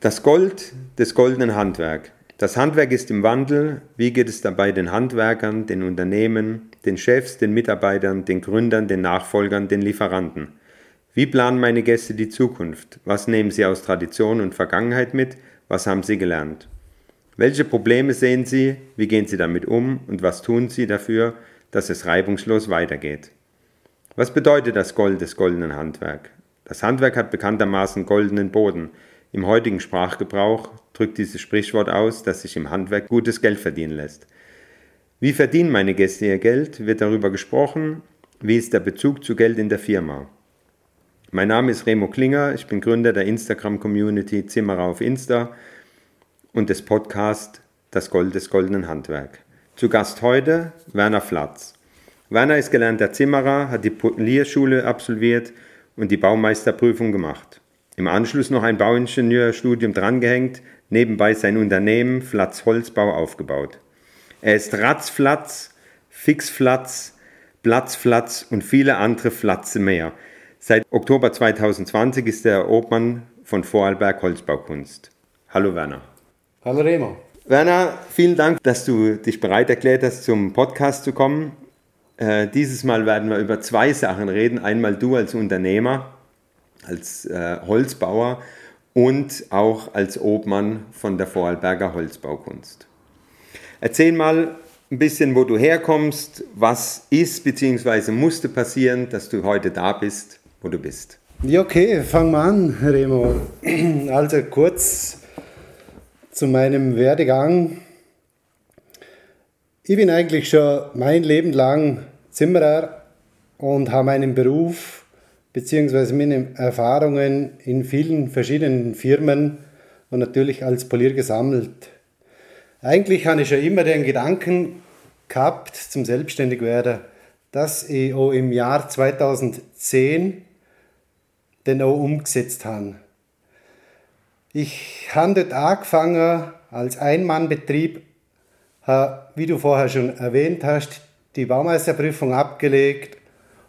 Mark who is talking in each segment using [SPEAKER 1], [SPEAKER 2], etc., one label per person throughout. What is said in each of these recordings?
[SPEAKER 1] Das Gold des goldenen Handwerk. Das Handwerk ist im Wandel. Wie geht es dabei den Handwerkern, den Unternehmen, den Chefs, den Mitarbeitern, den Gründern, den Nachfolgern, den Lieferanten? Wie planen meine Gäste die Zukunft? Was nehmen sie aus Tradition und Vergangenheit mit? Was haben sie gelernt? Welche Probleme sehen sie? Wie gehen sie damit um? Und was tun sie dafür, dass es reibungslos weitergeht? Was bedeutet das Gold des goldenen Handwerk? Das Handwerk hat bekanntermaßen goldenen Boden. Im heutigen Sprachgebrauch drückt dieses Sprichwort aus, dass sich im Handwerk gutes Geld verdienen lässt. Wie verdienen meine Gäste ihr Geld? Wird darüber gesprochen? Wie ist der Bezug zu Geld in der Firma? Mein Name ist Remo Klinger, ich bin Gründer der Instagram-Community Zimmerer auf Insta und des Podcasts Das Gold des goldenen Handwerk. Zu Gast heute Werner Flatz. Werner ist gelernter Zimmerer, hat die Polierschule absolviert und die Baumeisterprüfung gemacht. Im Anschluss noch ein Bauingenieurstudium drangehängt, nebenbei sein Unternehmen Flatz Holzbau aufgebaut. Er ist Ratzflatz, Fixflatz, Platzflatz und viele andere Flatze mehr. Seit Oktober 2020 ist er Obmann von Vorarlberg Holzbaukunst. Hallo Werner.
[SPEAKER 2] Hallo Remo.
[SPEAKER 1] Werner, vielen Dank, dass du dich bereit erklärt hast, zum Podcast zu kommen. Äh, dieses Mal werden wir über zwei Sachen reden. Einmal du als Unternehmer, als äh, Holzbauer und auch als Obmann von der Vorarlberger Holzbaukunst. Erzähl mal ein bisschen, wo du herkommst, was ist bzw. musste passieren, dass du heute da bist, wo du bist.
[SPEAKER 2] Ja, okay, fangen wir an, Remo. Also kurz zu meinem Werdegang. Ich bin eigentlich schon mein Leben lang Zimmerer und habe meinen Beruf bzw. meine Erfahrungen in vielen verschiedenen Firmen und natürlich als Polier gesammelt. Eigentlich habe ich schon immer den Gedanken gehabt zum Selbstständigwerden, dass ich auch im Jahr 2010 den auch umgesetzt habe. Ich habe dort angefangen als Einmannbetrieb wie du vorher schon erwähnt hast, die Baumeisterprüfung abgelegt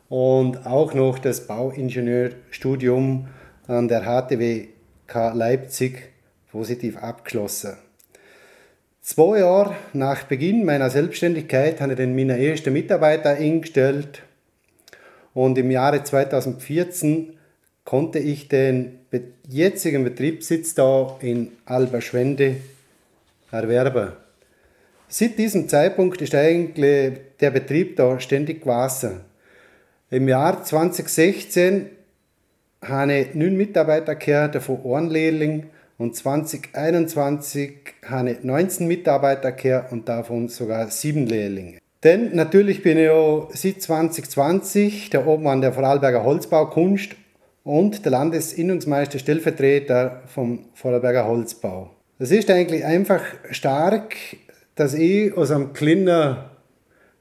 [SPEAKER 2] und auch noch das Bauingenieurstudium an der HTWK Leipzig positiv abgeschlossen. Zwei Jahre nach Beginn meiner Selbstständigkeit habe ich dann meine ersten Mitarbeiter eingestellt und im Jahre 2014 konnte ich den jetzigen Betriebssitz da in Alberschwende erwerben. Seit diesem Zeitpunkt ist eigentlich der Betrieb da ständig gewachsen. Im Jahr 2016 habe ich neun Mitarbeiter gehabt, davon ein Lehrling. Und 2021 habe ich 19 Mitarbeiter gehabt und davon sogar sieben Lehrlinge. Denn natürlich bin ich auch seit 2020 der Obmann der Vorarlberger Holzbaukunst und der Landesinnungsmeister Stellvertreter vom Vorarlberger Holzbau. Das ist eigentlich einfach stark, dass ich aus einem kleinen,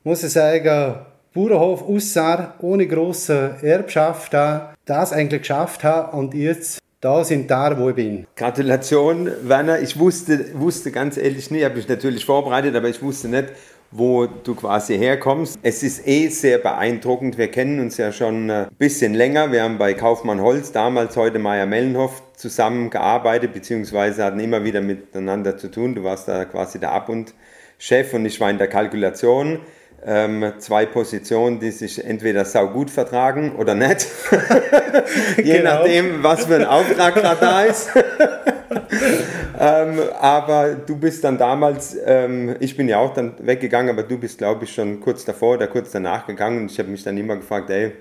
[SPEAKER 2] muss ich sagen, Bauernhof aussah, ohne große Erbschaft da, das eigentlich geschafft habe und jetzt da sind da, wo ich bin.
[SPEAKER 1] Gratulation, Werner. Ich wusste, wusste ganz ehrlich nicht, ich habe mich natürlich vorbereitet, aber ich wusste nicht, wo du quasi herkommst. Es ist eh sehr beeindruckend. Wir kennen uns ja schon ein bisschen länger. Wir haben bei Kaufmann Holz, damals heute Meier Mellenhof, zusammengearbeitet, beziehungsweise hatten immer wieder miteinander zu tun. Du warst da quasi der Ab- und Chef und ich war in der Kalkulation. Ähm, zwei Positionen, die sich entweder saugut vertragen oder nicht. Je genau. nachdem, was für ein Auftrag gerade da ist. ähm, aber du bist dann damals, ähm, ich bin ja auch dann weggegangen, aber du bist, glaube ich, schon kurz davor oder kurz danach gegangen und ich habe mich dann immer gefragt, ey,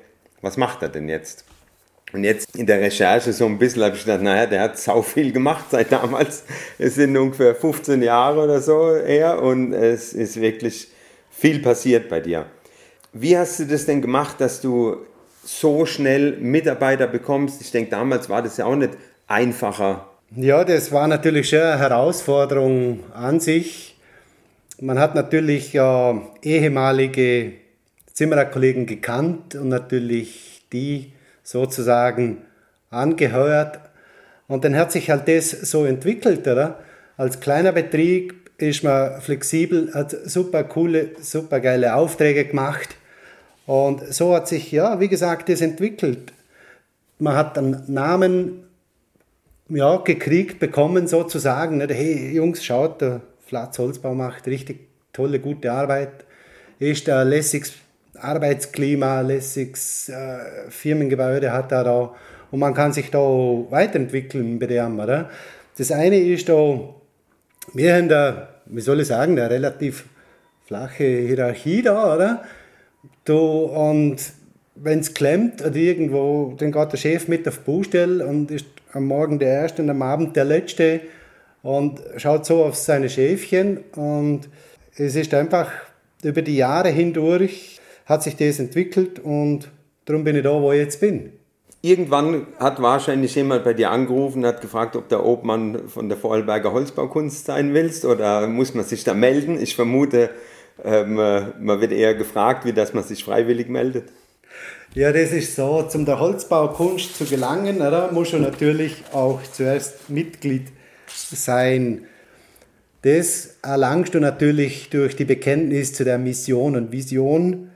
[SPEAKER 1] was macht er denn jetzt? Und jetzt in der Recherche so ein bisschen habe ich gedacht, naja, der hat sau viel gemacht seit damals. Es sind ungefähr 15 Jahre oder so her und es ist wirklich viel passiert bei dir. Wie hast du das denn gemacht, dass du so schnell Mitarbeiter bekommst? Ich denke, damals war das ja auch nicht einfacher.
[SPEAKER 2] Ja, das war natürlich schon eine Herausforderung an sich. Man hat natürlich ja ehemalige Zimmererkollegen gekannt und natürlich die sozusagen angeheuert. Und dann hat sich halt das so entwickelt, oder? Als kleiner Betrieb ist man flexibel, hat super coole, super geile Aufträge gemacht. Und so hat sich, ja, wie gesagt, das entwickelt. Man hat einen Namen ja, gekriegt bekommen, sozusagen. Hey, Jungs, schaut, der Flatz Holzbau macht richtig tolle, gute Arbeit. Ist ein lässiges Arbeitsklima, lässiges äh, Firmengebäude hat er da. Und man kann sich da weiterentwickeln bei dem, oder? Das eine ist da, wir haben da, wie soll ich sagen, eine relativ flache Hierarchie da, oder? Du, und wenn es klemmt oder irgendwo, dann geht der Chef mit auf die Baustelle und ist am Morgen der Erste und am Abend der Letzte und schaut so auf seine Schäfchen und es ist einfach über die Jahre hindurch hat sich das entwickelt und darum bin ich da, wo ich jetzt bin.
[SPEAKER 1] Irgendwann hat wahrscheinlich jemand bei dir angerufen und hat gefragt, ob der Obmann von der Vorarlberger Holzbaukunst sein willst oder muss man sich da melden? Ich vermute, ähm, man wird eher gefragt, wie dass man sich freiwillig meldet.
[SPEAKER 2] Ja, das ist so. Zum der Holzbaukunst zu gelangen, oder, muss man natürlich auch zuerst Mitglied sein. Das erlangst du natürlich durch die Bekenntnis zu der Mission und Vision,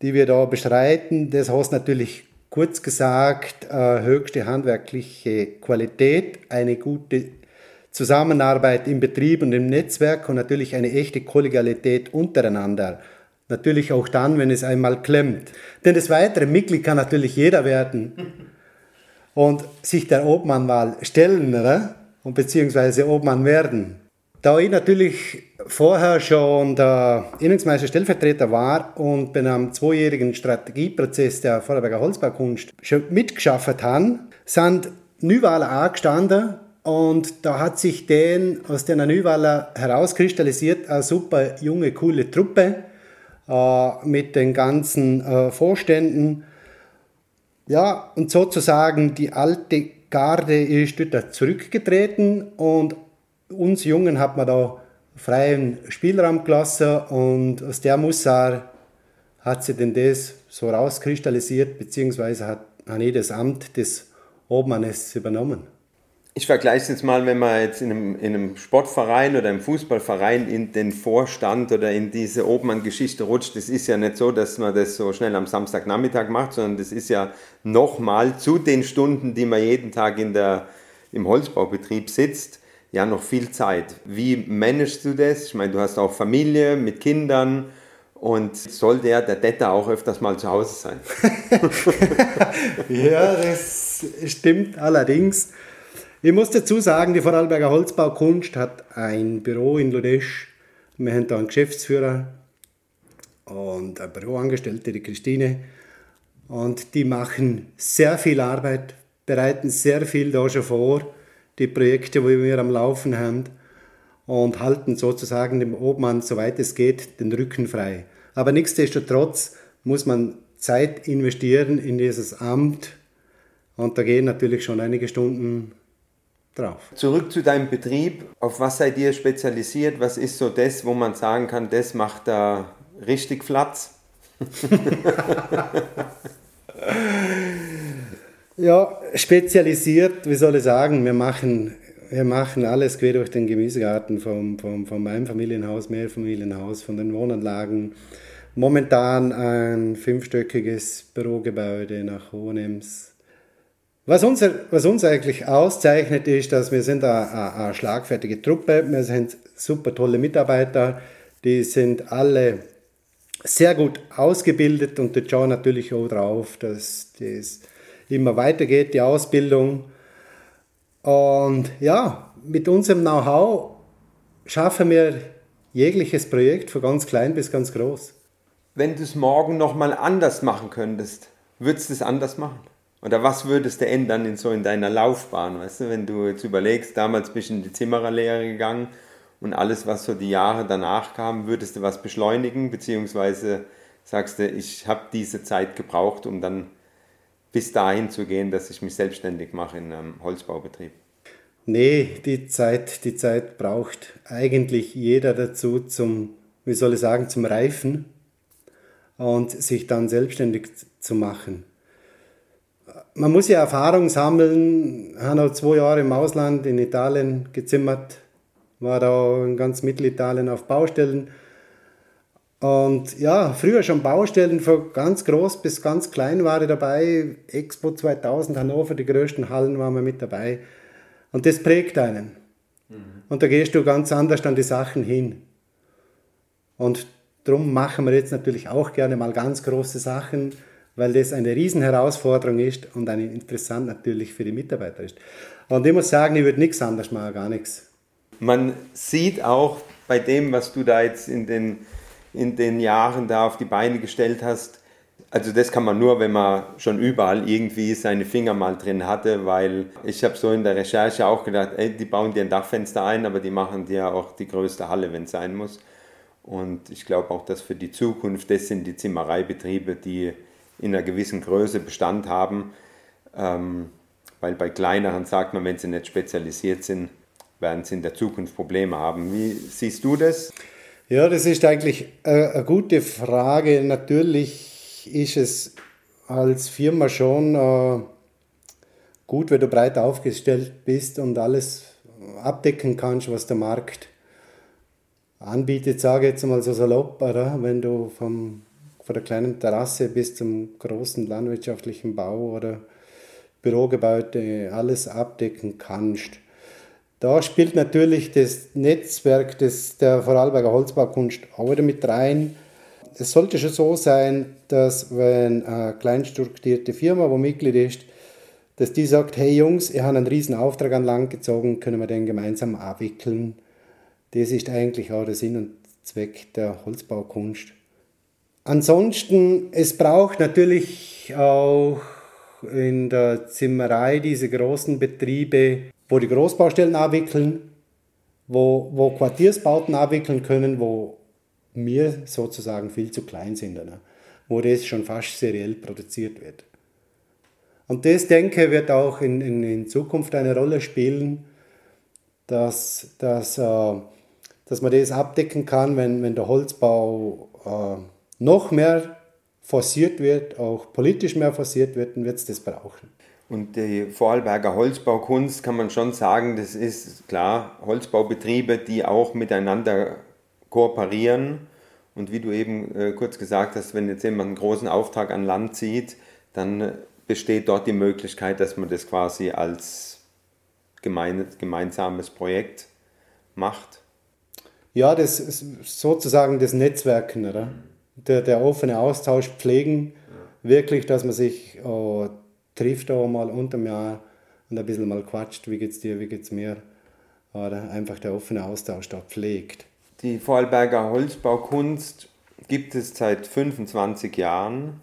[SPEAKER 2] die wir da beschreiten. Das heißt natürlich kurz gesagt äh, höchste handwerkliche Qualität, eine gute Zusammenarbeit im Betrieb und im Netzwerk und natürlich eine echte Kollegialität untereinander. Natürlich auch dann, wenn es einmal klemmt. Denn das weitere Mitglied kann natürlich jeder werden und sich der Obmannwahl stellen, oder? Und beziehungsweise Obmann werden. Da ich natürlich vorher schon der Innungsmeister Stellvertreter war und bei einem zweijährigen Strategieprozess der Vorarlberger Holzbaukunst schon mitgeschafft habe, sind Neuwahlen angestanden und da hat sich den aus den Neuwahlen herauskristallisiert eine super junge, coole Truppe äh, mit den ganzen äh, Vorständen. Ja, und sozusagen die alte Garde ist dort zurückgetreten und uns Jungen hat man da freien Spielraum gelassen und aus der Mussar hat sich denn das so rauskristallisiert, beziehungsweise hat, hat ich das Amt des Obmannes übernommen.
[SPEAKER 1] Ich vergleiche es jetzt mal, wenn man jetzt in einem, in einem, Sportverein oder im Fußballverein in den Vorstand oder in diese Obmann-Geschichte rutscht. Das ist ja nicht so, dass man das so schnell am Samstagnachmittag macht, sondern das ist ja nochmal zu den Stunden, die man jeden Tag in der, im Holzbaubetrieb sitzt, ja noch viel Zeit. Wie managst du das? Ich meine, du hast auch Familie mit Kindern. Und soll der, der Detta auch öfters mal zu Hause sein?
[SPEAKER 2] ja, das stimmt allerdings. Ich muss dazu sagen, die Vorarlberger Holzbaukunst hat ein Büro in Lodesch. Wir haben da einen Geschäftsführer und eine Büroangestellte, die Christine. Und die machen sehr viel Arbeit, bereiten sehr viel da schon vor, die Projekte, die wir am Laufen haben und halten sozusagen dem Obmann, soweit es geht, den Rücken frei. Aber nichtsdestotrotz muss man Zeit investieren in dieses Amt und da gehen natürlich schon einige Stunden drauf.
[SPEAKER 1] Zurück zu deinem Betrieb. Auf was seid ihr spezialisiert? Was ist so das, wo man sagen kann, das macht da richtig Platz?
[SPEAKER 2] ja, spezialisiert, wie soll ich sagen, wir machen, wir machen alles quer durch den Gemüsegarten vom, vom, vom Einfamilienhaus, Mehrfamilienhaus, von den Wohnanlagen. Momentan ein fünfstöckiges Bürogebäude nach Hohenems. Was uns, was uns eigentlich auszeichnet, ist, dass wir sind eine, eine schlagfertige Truppe, wir sind super tolle Mitarbeiter, die sind alle sehr gut ausgebildet und die schauen natürlich auch drauf, dass das immer weitergeht, die Ausbildung. Und ja, mit unserem Know-how schaffen wir jegliches Projekt von ganz klein bis ganz groß.
[SPEAKER 1] Wenn du es morgen nochmal anders machen könntest, würdest du es anders machen? Oder was würdest du ändern in so in deiner Laufbahn, weißt du, wenn du jetzt überlegst, damals bist du in die Zimmererlehre gegangen und alles, was so die Jahre danach kam, würdest du was beschleunigen, beziehungsweise sagst du, ich habe diese Zeit gebraucht, um dann bis dahin zu gehen, dass ich mich selbstständig mache in einem Holzbaubetrieb?
[SPEAKER 2] Nee, die Zeit, die Zeit braucht eigentlich jeder dazu zum, wie soll ich sagen, zum Reifen und sich dann selbstständig zu machen man muss ja Erfahrung sammeln. Ich habe noch zwei Jahre im Ausland in Italien gezimmert, war da in ganz Mittelitalien auf Baustellen. Und ja, früher schon Baustellen von ganz groß bis ganz klein war ich dabei. Expo 2000 Hannover, die größten Hallen waren wir mit dabei. Und das prägt einen. Mhm. Und da gehst du ganz anders an die Sachen hin. Und darum machen wir jetzt natürlich auch gerne mal ganz große Sachen, weil das eine Riesenherausforderung ist und eine interessant natürlich für die Mitarbeiter ist. Und ich muss sagen, ich würde nichts anders machen, gar nichts.
[SPEAKER 1] Man sieht auch bei dem, was du da jetzt in den, in den Jahren da auf die Beine gestellt hast, also das kann man nur, wenn man schon überall irgendwie seine Finger mal drin hatte, weil ich habe so in der Recherche auch gedacht, ey, die bauen dir ein Dachfenster ein, aber die machen dir auch die größte Halle, wenn es sein muss. Und ich glaube auch, dass für die Zukunft, das sind die Zimmereibetriebe, die in einer gewissen Größe Bestand haben. Ähm, weil bei kleineren sagt man, wenn sie nicht spezialisiert sind, werden sie in der Zukunft Probleme haben. Wie siehst du das?
[SPEAKER 2] Ja, das ist eigentlich eine gute Frage. Natürlich ist es als Firma schon äh, gut, wenn du breit aufgestellt bist und alles abdecken kannst, was der Markt anbietet, sage ich jetzt mal so salopp, oder? wenn du vom, von der kleinen Terrasse bis zum großen landwirtschaftlichen Bau oder Bürogebäude alles abdecken kannst. Da spielt natürlich das Netzwerk des, der Vorarlberger Holzbaukunst auch wieder mit rein. Es sollte schon so sein, dass wenn eine kleinstrukturierte Firma, wo Mitglied ist, dass die sagt, hey Jungs, ihr habt einen riesen Auftrag an Land gezogen, können wir den gemeinsam abwickeln. Das ist eigentlich auch der Sinn und Zweck der Holzbaukunst. Ansonsten, es braucht natürlich auch in der Zimmerei diese großen Betriebe, wo die Großbaustellen abwickeln, wo, wo Quartiersbauten abwickeln können, wo wir sozusagen viel zu klein sind, ne? wo das schon fast seriell produziert wird. Und das, denke ich, wird auch in, in, in Zukunft eine Rolle spielen, dass, dass äh, dass man das abdecken kann, wenn, wenn der Holzbau äh, noch mehr forciert wird, auch politisch mehr forciert wird, dann wird es das brauchen.
[SPEAKER 1] Und die Vorarlberger Holzbaukunst kann man schon sagen, das ist klar Holzbaubetriebe, die auch miteinander kooperieren. Und wie du eben äh, kurz gesagt hast, wenn jetzt jemand einen großen Auftrag an Land zieht, dann besteht dort die Möglichkeit, dass man das quasi als gemein, gemeinsames Projekt macht
[SPEAKER 2] ja, das ist sozusagen das Netzwerken, oder? Der, der offene Austausch pflegen, wirklich, dass man sich oh, trifft auch mal unter dem Jahr und ein bisschen mal quatscht, wie geht's dir, wie geht's mir, oder einfach der offene Austausch da pflegt.
[SPEAKER 1] Die Vorarlberger Holzbaukunst gibt es seit 25 Jahren.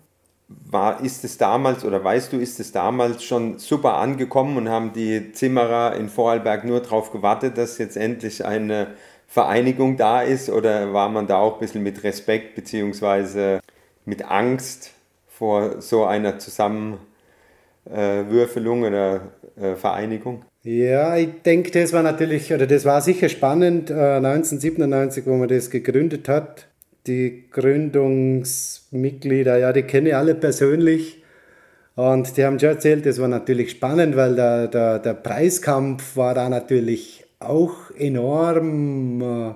[SPEAKER 1] War, ist es damals oder weißt du, ist es damals schon super angekommen und haben die Zimmerer in Vorarlberg nur darauf gewartet, dass jetzt endlich eine Vereinigung da ist oder war man da auch ein bisschen mit Respekt bzw. mit Angst vor so einer Zusammenwürfelung oder äh, Vereinigung?
[SPEAKER 2] Ja, ich denke, das war natürlich, oder das war sicher spannend, 1997, äh, wo man das gegründet hat. Die Gründungsmitglieder, ja, die kenne ich alle persönlich. Und die haben schon erzählt, das war natürlich spannend, weil der, der, der Preiskampf war da natürlich auch enorm äh,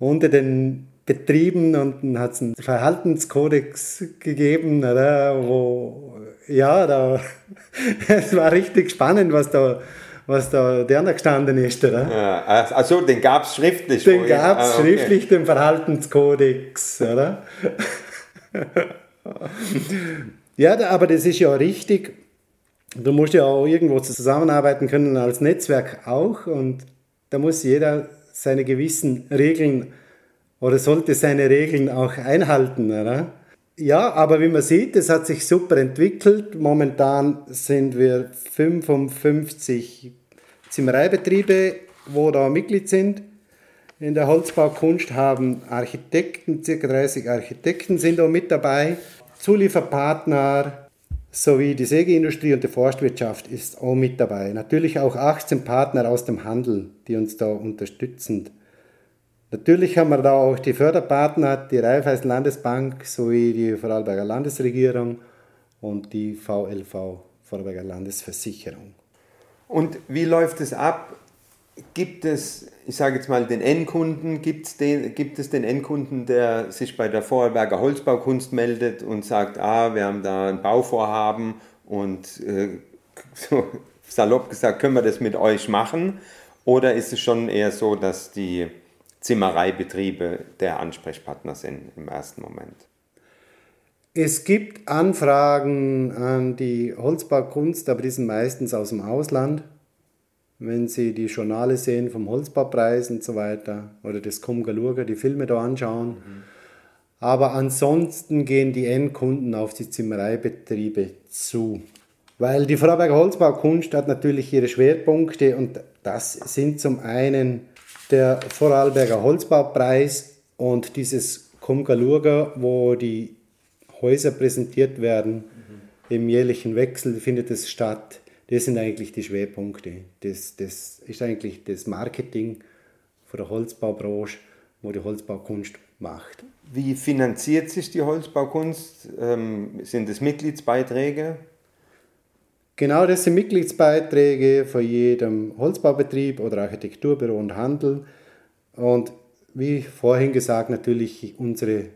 [SPEAKER 2] unter den Betrieben und hat es einen Verhaltenskodex gegeben, oder, wo, ja, da, es war richtig spannend, was da, was da drinnen gestanden ist. Oder?
[SPEAKER 1] Ja, also den gab es schriftlich?
[SPEAKER 2] Den gab es ah, okay. schriftlich, den Verhaltenskodex. Oder? ja, aber das ist ja richtig Du musst ja auch irgendwo zusammenarbeiten können als Netzwerk auch und da muss jeder seine gewissen Regeln oder sollte seine Regeln auch einhalten. Oder? Ja, aber wie man sieht, es hat sich super entwickelt. Momentan sind wir 55 Zimmereibetriebe, wo da Mitglied sind. In der Holzbaukunst haben Architekten, ca. 30 Architekten sind da mit dabei, Zulieferpartner, sowie die Sägeindustrie und die Forstwirtschaft ist auch mit dabei. Natürlich auch 18 Partner aus dem Handel, die uns da unterstützen. Natürlich haben wir da auch die Förderpartner, die Raiffeisen Landesbank sowie die Vorarlberger Landesregierung und die VLV, Vorarlberger Landesversicherung.
[SPEAKER 1] Und wie läuft es ab? Gibt es, ich sage jetzt mal, den Endkunden, gibt's den, gibt es den Endkunden, der sich bei der Vorarlberger Holzbaukunst meldet und sagt, ah, wir haben da ein Bauvorhaben und äh, so salopp gesagt, können wir das mit euch machen? Oder ist es schon eher so, dass die Zimmereibetriebe der Ansprechpartner sind im ersten Moment?
[SPEAKER 2] Es gibt Anfragen an die Holzbaukunst, aber die sind meistens aus dem Ausland. Wenn Sie die Journale sehen vom Holzbaupreis und so weiter oder das Kumgalurga, die Filme da anschauen. Mhm. Aber ansonsten gehen die Endkunden auf die Zimmereibetriebe zu. Weil die Vorarlberger Holzbaukunst hat natürlich ihre Schwerpunkte und das sind zum einen der Vorarlberger Holzbaupreis und dieses Kumgalurga, wo die Häuser präsentiert werden. Mhm. Im jährlichen Wechsel findet es statt. Das sind eigentlich die Schwerpunkte. Das, das ist eigentlich das Marketing von der Holzbaubranche, wo die Holzbaukunst macht.
[SPEAKER 1] Wie finanziert sich die Holzbaukunst? Ähm, sind es Mitgliedsbeiträge?
[SPEAKER 2] Genau, das sind Mitgliedsbeiträge von jedem Holzbaubetrieb oder Architekturbüro und Handel. Und wie vorhin gesagt, natürlich unsere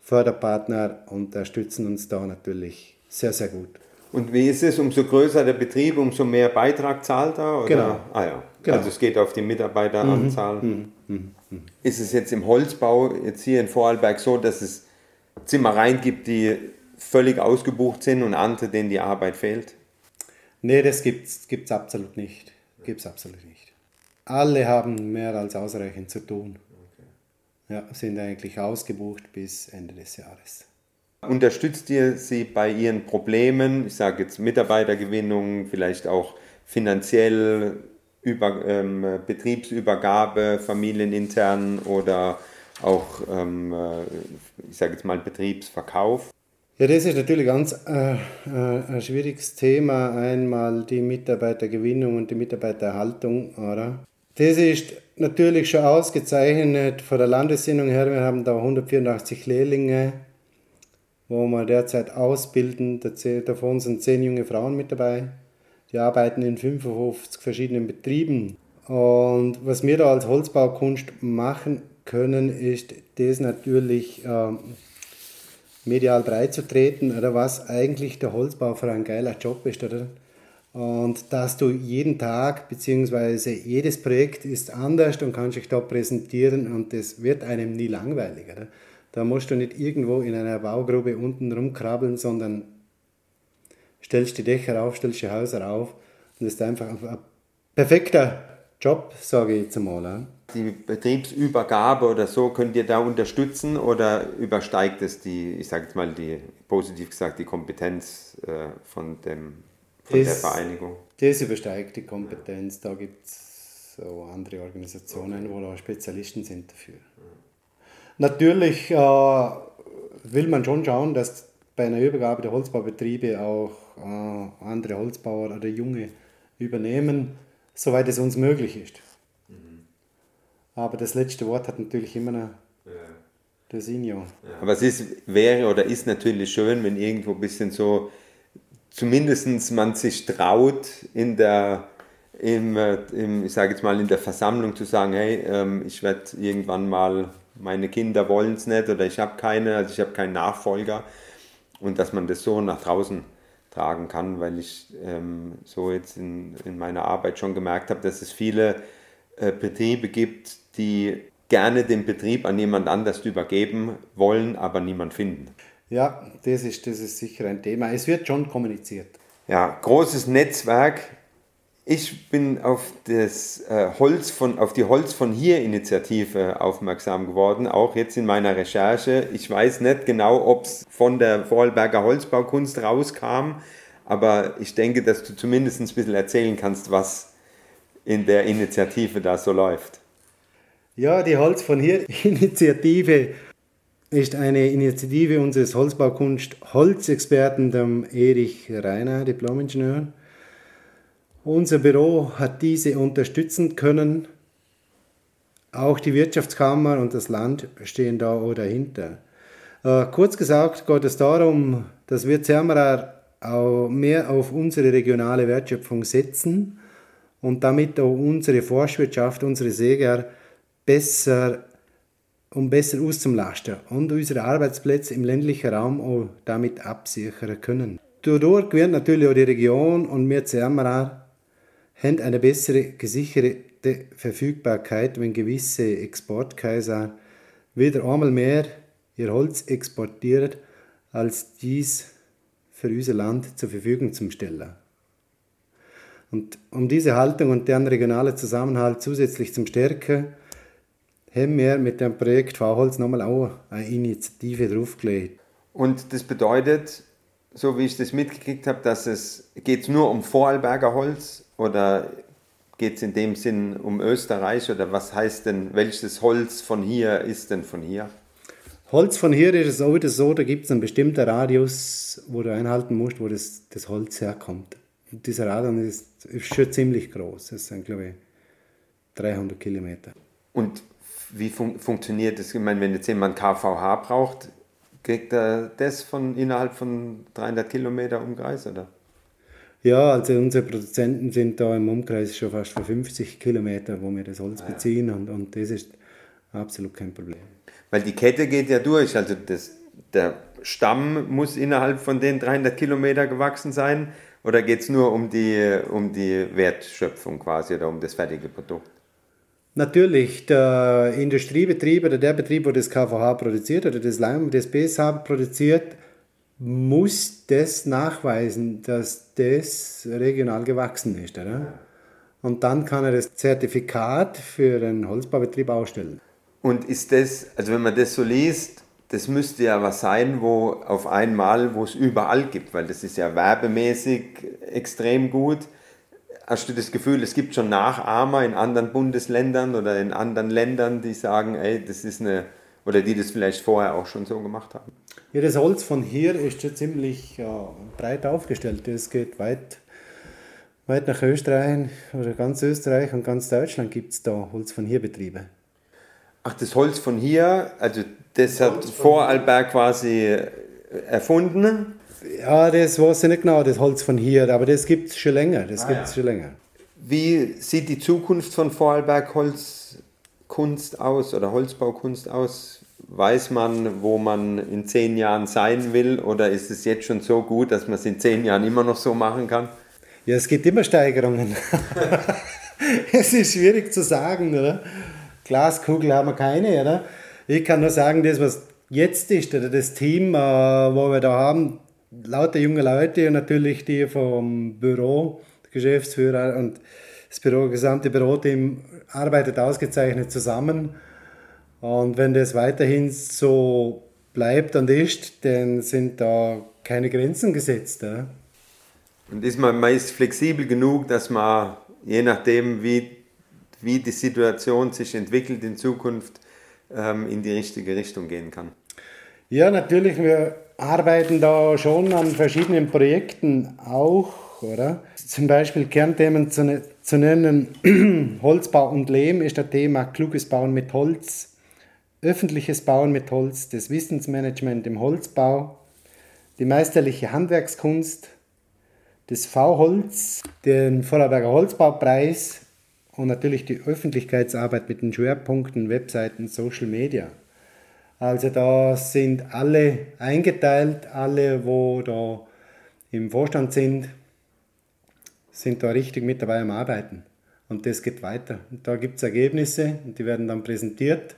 [SPEAKER 2] Förderpartner unterstützen uns da natürlich sehr, sehr gut.
[SPEAKER 1] Und wie ist es, umso größer der Betrieb, umso mehr Beitrag zahlt er? Oder?
[SPEAKER 2] Genau.
[SPEAKER 1] Ah ja,
[SPEAKER 2] genau.
[SPEAKER 1] also es geht auf die Mitarbeiteranzahl. Mhm. Mhm. Mhm. Ist es jetzt im Holzbau, jetzt hier in Vorarlberg so, dass es Zimmereien gibt, die völlig ausgebucht sind und andere, denen die Arbeit fehlt?
[SPEAKER 2] Nee, das gibt es absolut nicht. Gibt's absolut nicht. Alle haben mehr als ausreichend zu tun. Ja, sind eigentlich ausgebucht bis Ende des Jahres.
[SPEAKER 1] Unterstützt ihr sie bei ihren Problemen, ich sage jetzt Mitarbeitergewinnung, vielleicht auch finanziell, über, ähm, Betriebsübergabe, familienintern oder auch, ähm, äh, ich sage jetzt mal, Betriebsverkauf?
[SPEAKER 2] Ja, das ist natürlich ganz äh, äh, ein schwieriges Thema. Einmal die Mitarbeitergewinnung und die Mitarbeitererhaltung, oder? Das ist natürlich schon ausgezeichnet von der Landessinnung her. Wir haben da 184 Lehrlinge, wo wir derzeit ausbilden. Davon sind 10 junge Frauen mit dabei. Die arbeiten in 55 verschiedenen Betrieben. Und was wir da als Holzbaukunst machen können, ist das natürlich äh, medial breit zu treten, oder was eigentlich der Holzbau für ein geiler Job ist, oder? Und dass du jeden Tag, beziehungsweise jedes Projekt ist anders und kannst dich da präsentieren und das wird einem nie langweilig. Oder? Da musst du nicht irgendwo in einer Baugrube unten rumkrabbeln, sondern stellst die Dächer auf, stellst die Häuser auf und das ist einfach ein perfekter Job, sage ich jetzt einmal.
[SPEAKER 1] Die Betriebsübergabe oder so, könnt ihr da unterstützen oder übersteigt es die, ich sage jetzt mal die, positiv gesagt, die Kompetenz äh, von dem von das, der Vereinigung?
[SPEAKER 2] Das übersteigt die Kompetenz. Da gibt es so andere Organisationen, okay. wo da Spezialisten sind dafür. Natürlich äh, will man schon schauen, dass bei einer Übergabe der Holzbaubetriebe auch äh, andere Holzbauer oder Junge übernehmen, soweit es uns möglich ist. Mhm. Aber das letzte Wort hat natürlich immer noch ja. der Senior.
[SPEAKER 1] Ja. Aber es ist, wäre oder ist natürlich schön, wenn irgendwo ein bisschen so zumindest man sich traut, in der, im, im, ich sage jetzt mal, in der Versammlung zu sagen, hey, ähm, ich werde irgendwann mal, meine Kinder wollen es nicht oder ich habe keine, also ich habe keinen Nachfolger und dass man das so nach draußen tragen kann, weil ich ähm, so jetzt in, in meiner Arbeit schon gemerkt habe, dass es viele äh, Betriebe gibt, die gerne den Betrieb an jemand anders übergeben wollen, aber niemand finden.
[SPEAKER 2] Ja, das ist, das ist sicher ein Thema. Es wird schon kommuniziert.
[SPEAKER 1] Ja, großes Netzwerk. Ich bin auf, das, äh, Holz von, auf die Holz von hier Initiative aufmerksam geworden, auch jetzt in meiner Recherche. Ich weiß nicht genau, ob es von der Vorarlberger Holzbaukunst rauskam, aber ich denke, dass du zumindest ein bisschen erzählen kannst, was in der Initiative da so läuft.
[SPEAKER 2] Ja, die Holz von hier Initiative ist eine Initiative unseres Holzbaukunst Holzexperten, dem Erich Reiner, Diplomingenieur. Unser Büro hat diese unterstützen können. Auch die Wirtschaftskammer und das Land stehen da auch dahinter. Äh, kurz gesagt geht es darum, dass wir Zermerer auch mehr auf unsere regionale Wertschöpfung setzen und damit auch unsere Forstwirtschaft, unsere Säger besser um besser auszulasten und unsere Arbeitsplätze im ländlichen Raum auch damit absichern können. Dadurch gewinnt natürlich auch die Region und wir Zermerer haben eine bessere gesicherte Verfügbarkeit, wenn gewisse Exportkaiser wieder einmal mehr ihr Holz exportieren, als dies für unser Land zur Verfügung zu stellen. Und um diese Haltung und deren regionalen Zusammenhalt zusätzlich zu stärken, haben wir mit dem Projekt V-Holz nochmal auch eine Initiative draufgelegt.
[SPEAKER 1] Und das bedeutet, so wie ich das mitgekriegt habe, dass es geht nur um Vorarlberger Holz oder geht es in dem Sinn um Österreich oder was heißt denn, welches Holz von hier ist denn von hier?
[SPEAKER 2] Holz von hier ist es auch wieder so, da gibt es einen bestimmten Radius, wo du einhalten musst, wo das, das Holz herkommt. Und dieser Radius ist, ist schon ziemlich groß. Das sind, glaube ich, 300 Kilometer.
[SPEAKER 1] Und wie fun funktioniert das? Ich meine, wenn jetzt jemand KVH braucht, kriegt er das von innerhalb von 300 Kilometer Umkreis, oder?
[SPEAKER 2] Ja, also unsere Produzenten sind da im Umkreis schon fast für 50 Kilometer, wo wir das Holz ah, ja. beziehen und, und das ist absolut kein Problem.
[SPEAKER 1] Weil die Kette geht ja durch, also das, der Stamm muss innerhalb von den 300 Kilometer gewachsen sein oder geht es nur um die, um die Wertschöpfung quasi oder um das fertige Produkt?
[SPEAKER 2] Natürlich, der Industriebetrieb oder der Betrieb, wo das KVH produziert oder das Leim, das BSH produziert, muss das nachweisen, dass das regional gewachsen ist. Oder? Und dann kann er das Zertifikat für den Holzbaubetrieb ausstellen.
[SPEAKER 1] Und ist das, also wenn man das so liest, das müsste ja was sein, wo auf einmal, wo es überall gibt, weil das ist ja werbemäßig extrem gut. Hast du das Gefühl, es gibt schon Nachahmer in anderen Bundesländern oder in anderen Ländern, die sagen, ey, das ist eine, oder die das vielleicht vorher auch schon so gemacht haben?
[SPEAKER 2] Ja, das Holz von hier ist schon ziemlich ja, breit aufgestellt. Es geht weit, weit nach Österreich oder ganz Österreich und ganz Deutschland gibt es da Holz von hier Betriebe.
[SPEAKER 1] Ach, das Holz von hier, also das hat Vorarlberg quasi erfunden?
[SPEAKER 2] Ja, das weiß ich nicht genau, das Holz von hier, aber das gibt es schon länger. Das ah, gibt's ja. schon länger.
[SPEAKER 1] Wie sieht die Zukunft von Vorarlberg Holzkunst aus oder Holzbaukunst aus? Weiß man, wo man in zehn Jahren sein will oder ist es jetzt schon so gut, dass man es in zehn Jahren immer noch so machen kann?
[SPEAKER 2] Ja, es gibt immer Steigerungen. es ist schwierig zu sagen, oder? Glaskugel haben wir keine, oder? Ich kann nur sagen, das, was jetzt ist, oder das Team, äh, wo wir da haben, lauter junge Leute natürlich die vom Büro, Geschäftsführer und das Büro, gesamte Büroteam arbeitet ausgezeichnet zusammen. Und wenn das weiterhin so bleibt und ist, dann sind da keine Grenzen gesetzt. Ja?
[SPEAKER 1] Und ist man meist flexibel genug, dass man je nachdem, wie wie die Situation sich entwickelt in Zukunft, ähm, in die richtige Richtung gehen kann.
[SPEAKER 2] Ja, natürlich, wir arbeiten da schon an verschiedenen Projekten auch, oder? Zum Beispiel Kernthemen zu, ne-, zu nennen, Holzbau und Lehm ist das Thema kluges Bauen mit Holz, öffentliches Bauen mit Holz, das Wissensmanagement im Holzbau, die meisterliche Handwerkskunst, das V-Holz, den Vorarlberger Holzbaupreis, und natürlich die Öffentlichkeitsarbeit mit den Schwerpunkten Webseiten, Social Media. Also da sind alle eingeteilt, alle, wo da im Vorstand sind, sind da richtig mit dabei am Arbeiten. Und das geht weiter. Und da gibt es Ergebnisse und die werden dann präsentiert.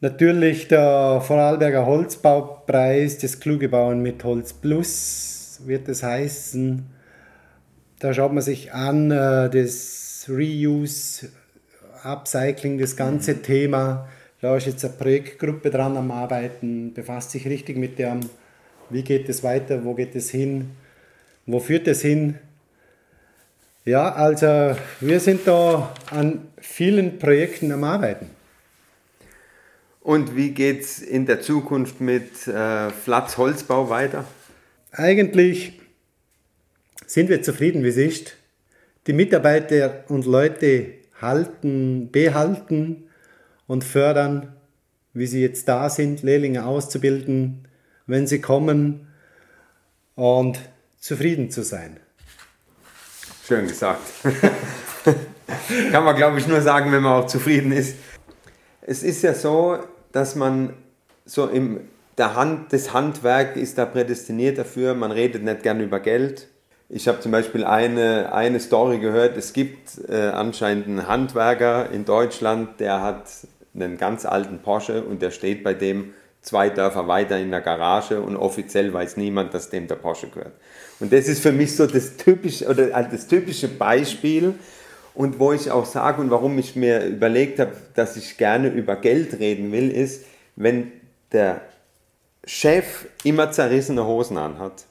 [SPEAKER 2] Natürlich der Vorarlberger Holzbaupreis, das kluge Bauen mit Holz Plus wird es heißen. Da schaut man sich an, äh, das Reuse, Upcycling, das ganze mhm. Thema. Da ist jetzt eine Projektgruppe dran am Arbeiten, befasst sich richtig mit dem, wie geht es weiter, wo geht es hin, wo führt es hin. Ja, also wir sind da an vielen Projekten am Arbeiten.
[SPEAKER 1] Und wie geht es in der Zukunft mit äh, Flatz Holzbau weiter?
[SPEAKER 2] Eigentlich sind wir zufrieden, wie es ist. Die Mitarbeiter und Leute halten, behalten und fördern, wie sie jetzt da sind, Lehrlinge auszubilden, wenn sie kommen und zufrieden zu sein.
[SPEAKER 1] Schön gesagt. Kann man, glaube ich, nur sagen, wenn man auch zufrieden ist. Es ist ja so, dass man so im der Hand, das Handwerk ist da prädestiniert dafür. Man redet nicht gern über Geld Ich habe zum Beispiel eine, eine Story gehört, es gibt äh, anscheinend einen Handwerker in Deutschland, der hat einen ganz alten Porsche und der steht bei dem zwei Dörfer weiter in der Garage und offiziell weiß niemand, dass dem der Porsche gehört. Und das ist für mich so das typische, oder das typische Beispiel und wo ich auch sage und warum ich mir überlegt habe, dass ich gerne über Geld reden will, ist, wenn der Chef immer zerrissene Hosen anhat,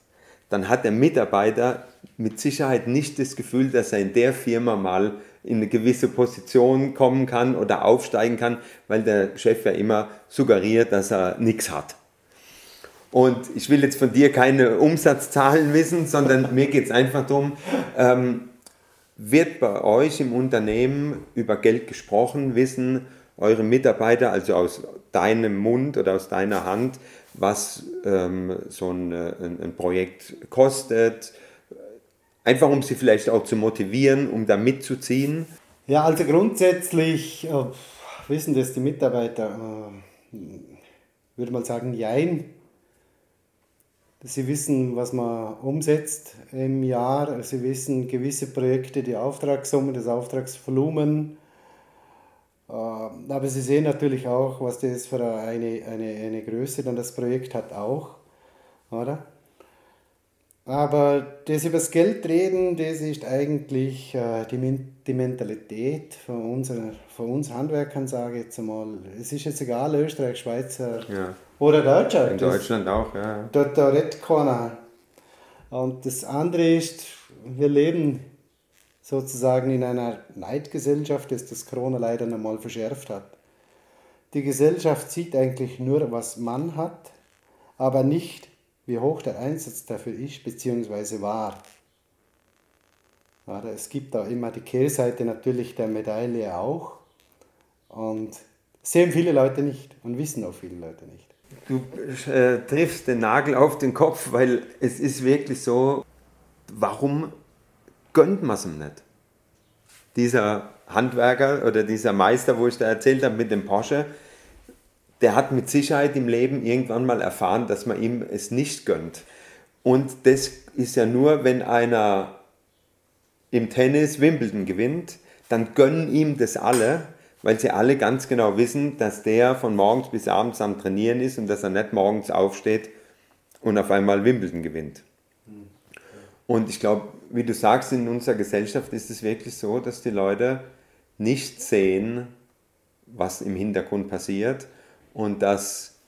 [SPEAKER 1] dann hat der Mitarbeiter mit Sicherheit nicht das Gefühl, dass er in der Firma mal in eine gewisse Position kommen kann oder aufsteigen kann, weil der Chef ja immer suggeriert, dass er nichts hat. Und ich will jetzt von dir keine Umsatzzahlen wissen, sondern mir geht es einfach darum, ähm, wird bei euch im Unternehmen über Geld gesprochen? Wissen eure Mitarbeiter, also aus deinem Mund oder aus deiner Hand, was ähm, so ein, äh, ein, ein, Projekt kostet? Einfach um sie vielleicht auch zu motivieren, um da mitzuziehen?
[SPEAKER 2] Ja, also grundsätzlich äh, wissen das die Mitarbeiter, äh, würde mal sagen, jein. Sie wissen, was man umsetzt im Jahr. Sie wissen gewisse Projekte, die Auftragssumme, das Auftragsvolumen. Äh, aber Sie sehen natürlich auch, was das für eine, eine, eine Größe dann das Projekt hat auch. Oder? Aber das über das Geld reden, das ist eigentlich äh, die, die Mentalität von, unserer, von uns Handwerkern, sage ich jetzt einmal. Es ist jetzt egal, Österreich, Schweizer ja. oder Deutscher.
[SPEAKER 1] In das, Deutschland auch, ja.
[SPEAKER 2] Da, da redet keiner. Und das andere ist, wir leben sozusagen in einer Neidgesellschaft, das das Corona leider nochmal verschärft hat. Die Gesellschaft sieht eigentlich nur, was man hat, aber nicht, wie hoch der Einsatz dafür ist bzw. war. Es gibt da immer die Kehrseite natürlich der Medaille auch und sehen viele Leute nicht und wissen auch viele Leute nicht.
[SPEAKER 1] Du äh, triffst den Nagel auf den Kopf, weil es ist wirklich so, warum gönnt man es ihm nicht? Dieser Handwerker oder dieser Meister, wo ich da erzählt habe mit dem Porsche, der hat mit Sicherheit im Leben irgendwann mal erfahren, dass man ihm es nicht gönnt. Und das ist ja nur, wenn einer im Tennis Wimbledon gewinnt, dann gönnen ihm das alle, weil sie alle ganz genau wissen, dass der von morgens bis abends am Trainieren ist und dass er nicht morgens aufsteht und auf einmal Wimbledon gewinnt. Und ich glaube, wie du sagst, in unserer Gesellschaft ist es wirklich so, dass die Leute nicht sehen, was im Hintergrund passiert und dass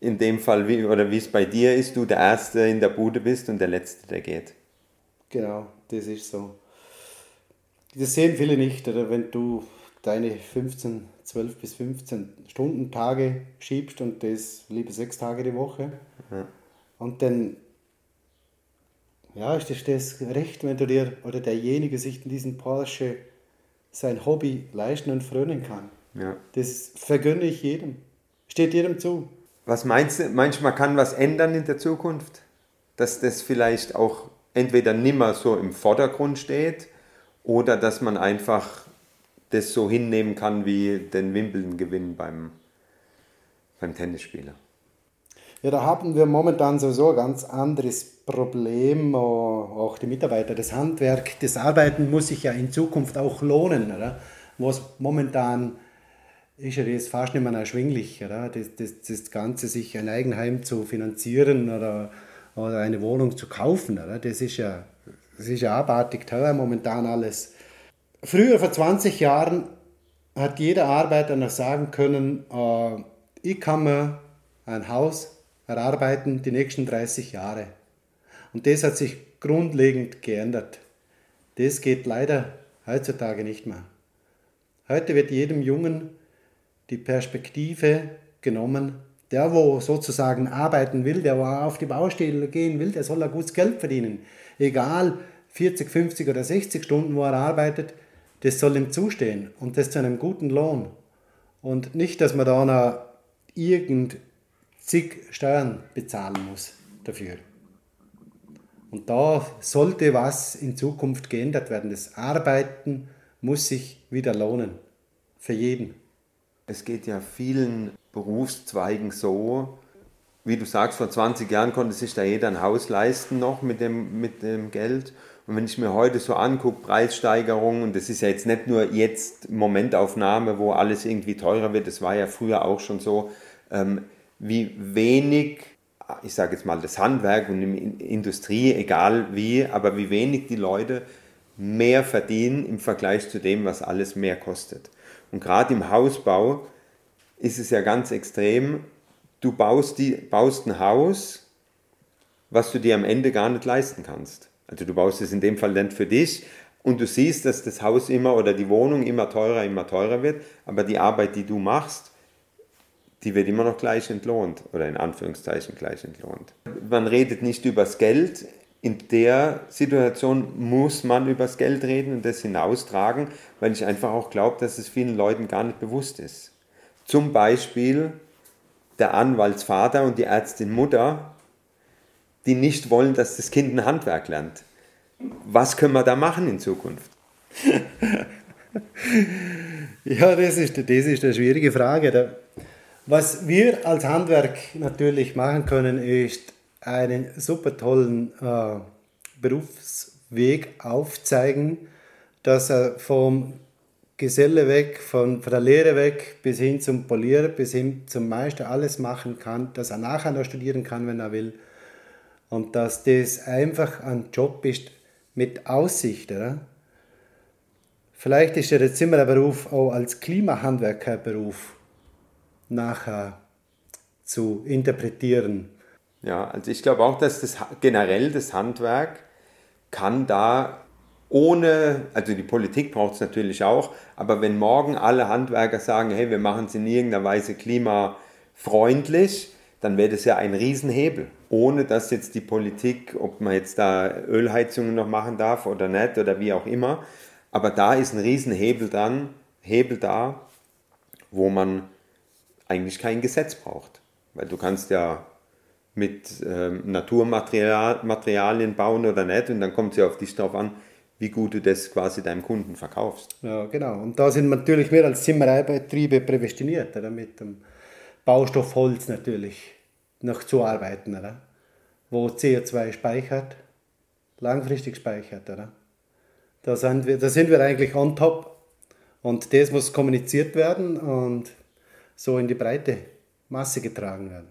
[SPEAKER 1] in dem Fall, wie, oder wie es bei dir ist, du der Erste in der Bude bist und der Letzte, der geht.
[SPEAKER 2] Genau, das ist so. Das sehen viele nicht, oder wenn du deine 15, 12 bis 15 Stunden Tage schiebst und das lieber sechs Tage die Woche. Ja. Und dann, ja, ist das, das recht, wenn du dir oder derjenige sich in diesem Porsche sein Hobby leisten und frönen kann. Ja. Das vergönne ich jedem. Steht jedem zu.
[SPEAKER 1] Was meinst du, manchmal kann was ändern in der Zukunft? Dass das vielleicht auch entweder nimmer so im Vordergrund steht oder dass man einfach das so hinnehmen kann wie den Wimbledon-Gewinn beim, beim Tennisspieler.
[SPEAKER 2] Ja, da haben wir momentan sowieso ein ganz anderes Problem, auch die Mitarbeiter. Das Handwerk, das Arbeiten muss sich ja in Zukunft auch lohnen. Oder? Was momentan ist ja das fast nicht mehr erschwinglich, oder? Das, das, das Ganze, sich ein Eigenheim zu finanzieren oder, oder eine Wohnung zu kaufen. Oder? Das, ist ja, das ist ja abartig teuer momentan alles. Früher, vor 20 Jahren, hat jeder Arbeiter noch sagen können, äh, ich kann mir ein Haus erarbeiten die nächsten 30 Jahre. Und das hat sich grundlegend geändert. Das geht leider heutzutage nicht mehr. Heute wird jedem Jungen die Perspektive genommen, der, wo sozusagen arbeiten will, der wo auf die Baustelle gehen will, der soll ein gutes Geld verdienen. Egal 40, 50 oder 60 Stunden, wo er arbeitet, das soll ihm zustehen und das zu einem guten Lohn. Und nicht, dass man da noch irgend zig Steuern bezahlen muss dafür. Und da sollte was in Zukunft geändert werden. Das Arbeiten muss sich wieder lohnen. Für jeden.
[SPEAKER 1] Es geht ja vielen Berufszweigen so, wie du sagst, vor 20 Jahren konnte sich da jeder ein Haus leisten noch mit dem, mit dem Geld. Und wenn ich mir heute so angucke, Preissteigerungen, und das ist ja jetzt nicht nur jetzt Momentaufnahme, wo alles irgendwie teurer wird, das war ja früher auch schon so, ähm, wie wenig, ich sage jetzt mal das Handwerk und die Industrie, egal wie, aber wie wenig die Leute mehr verdienen im Vergleich zu dem, was alles mehr kostet. Und gerade im Hausbau ist es ja ganz extrem, du baust, die, baust ein Haus, was du dir am Ende gar nicht leisten kannst. Also du baust es in dem Fall dann für dich und du siehst, dass das Haus immer oder die Wohnung immer teurer, immer teurer wird, aber die Arbeit, die du machst, die wird immer noch gleich entlohnt oder in Anführungszeichen gleich entlohnt. Man redet nicht über das Geld. In der Situation muss man über das Geld reden und das hinaustragen, weil ich einfach auch glaube, dass es vielen Leuten gar nicht bewusst ist. Zum Beispiel der Anwaltsvater und die Ärztin Mutter, die nicht wollen, dass das Kind ein Handwerk lernt. Was können wir da machen in Zukunft?
[SPEAKER 2] ja, das ist, das ist eine schwierige Frage. Was wir als Handwerk natürlich machen können, ist einen super tollen äh, Berufsweg aufzeigen, dass er vom Geselle weg, von, von der Lehre weg bis hin zum Polierer, bis hin zum Meister alles machen kann, dass er nachher noch studieren kann, wenn er will. Und dass das einfach ein Job ist mit Aussicht. Oder? Vielleicht ist ja der Zimmererberuf auch als Klimahandwerkerberuf nachher zu interpretieren.
[SPEAKER 1] Ja, also ich glaube auch, dass das generell das Handwerk kann da ohne, also die Politik braucht es natürlich auch, aber wenn morgen alle Handwerker sagen, hey, wir machen es in irgendeiner Weise klimafreundlich, dann wäre das ja ein Riesenhebel. Ohne dass jetzt die Politik, ob man jetzt da Ölheizungen noch machen darf oder nicht oder wie auch immer, aber da ist ein Riesenhebel dann, Hebel da, wo man eigentlich kein Gesetz braucht. Weil du kannst ja mit ähm, Naturmaterialien bauen oder nicht und dann kommt es ja auf dich drauf an, wie gut du das quasi deinem Kunden verkaufst.
[SPEAKER 2] Ja, genau. Und da sind natürlich wir als Zimmereibetriebe prädestiniert, mit dem Baustoff Holz natürlich noch zu arbeiten, oder? wo CO2 speichert, langfristig speichert. Oder? Da, sind wir, da sind wir eigentlich on top und das muss kommuniziert werden und so in die breite Masse getragen werden.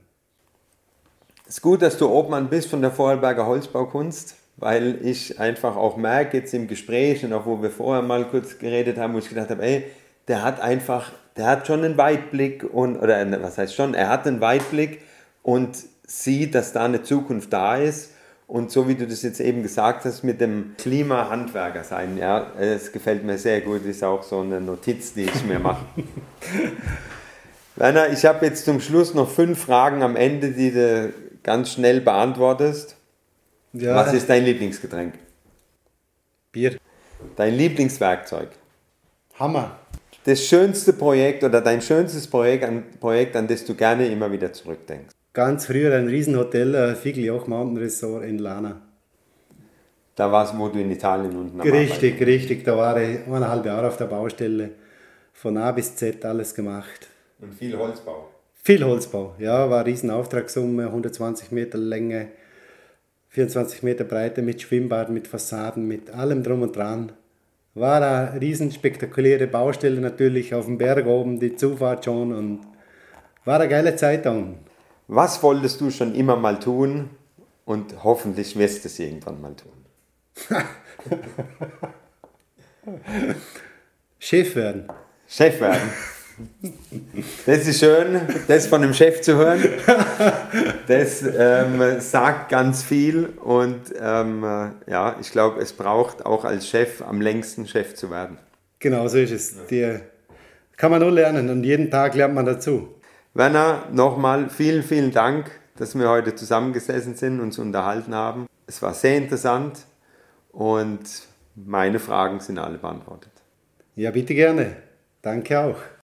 [SPEAKER 1] Es ist gut, dass du Obmann bist von der Vorarlberger Holzbaukunst weil ich einfach auch merke jetzt im Gespräch und auch wo wir vorher mal kurz geredet haben, wo ich gedacht habe, ey, der hat einfach, der hat schon einen Weitblick und, oder was heißt schon, er hat einen Weitblick und sieht, dass da eine Zukunft da ist. Und so wie du das jetzt eben gesagt hast, mit dem Klimahandwerker sein, ja, es gefällt mir sehr gut, ist auch so eine Notiz, die ich mir mache. Werner, ich habe jetzt zum Schluss noch fünf Fragen am Ende, die du ganz schnell beantwortest. Ja. Was ist dein Lieblingsgetränk?
[SPEAKER 2] Bier.
[SPEAKER 1] Dein Lieblingswerkzeug?
[SPEAKER 2] Hammer.
[SPEAKER 1] Das schönste Projekt oder dein schönstes Projekt, ein Projekt, an das du gerne immer wieder zurückdenkst?
[SPEAKER 2] Ganz früher ein Riesenhotel, äh, Figlioch Mountain Resort in Lana.
[SPEAKER 1] Da war es, wo du in Italien unten
[SPEAKER 2] Richtig, richtig. Da war ich eineinhalb Jahre auf der Baustelle. Von A bis Z alles gemacht.
[SPEAKER 1] Und viel Holzbau?
[SPEAKER 2] Viel Holzbau, ja. War eine Riesenauftragssumme, 120 Meter Länge 24 Meter Breite mit Schwimmbad, mit Fassaden, mit allem drum und dran. War eine riesen spektakuläre Baustelle natürlich auf dem Berg oben, die Zufahrt schon und war eine geile Zeit dann.
[SPEAKER 1] Was wolltest du schon immer mal tun und hoffentlich wirst du es irgendwann mal tun?
[SPEAKER 2] Chef werden.
[SPEAKER 1] Chef werden. Das ist schön, das von dem Chef zu hören. Das ähm, sagt ganz viel und ähm, ja, ich glaube, es braucht auch als Chef am längsten Chef zu werden.
[SPEAKER 2] Genau, so ist es. Die kann man nur lernen und jeden Tag lernt man dazu.
[SPEAKER 1] Werner, nochmal vielen, vielen Dank, dass wir heute zusammengesessen sind und uns unterhalten haben. Es war sehr interessant und meine Fragen sind alle beantwortet.
[SPEAKER 2] Ja, bitte gerne. Danke auch.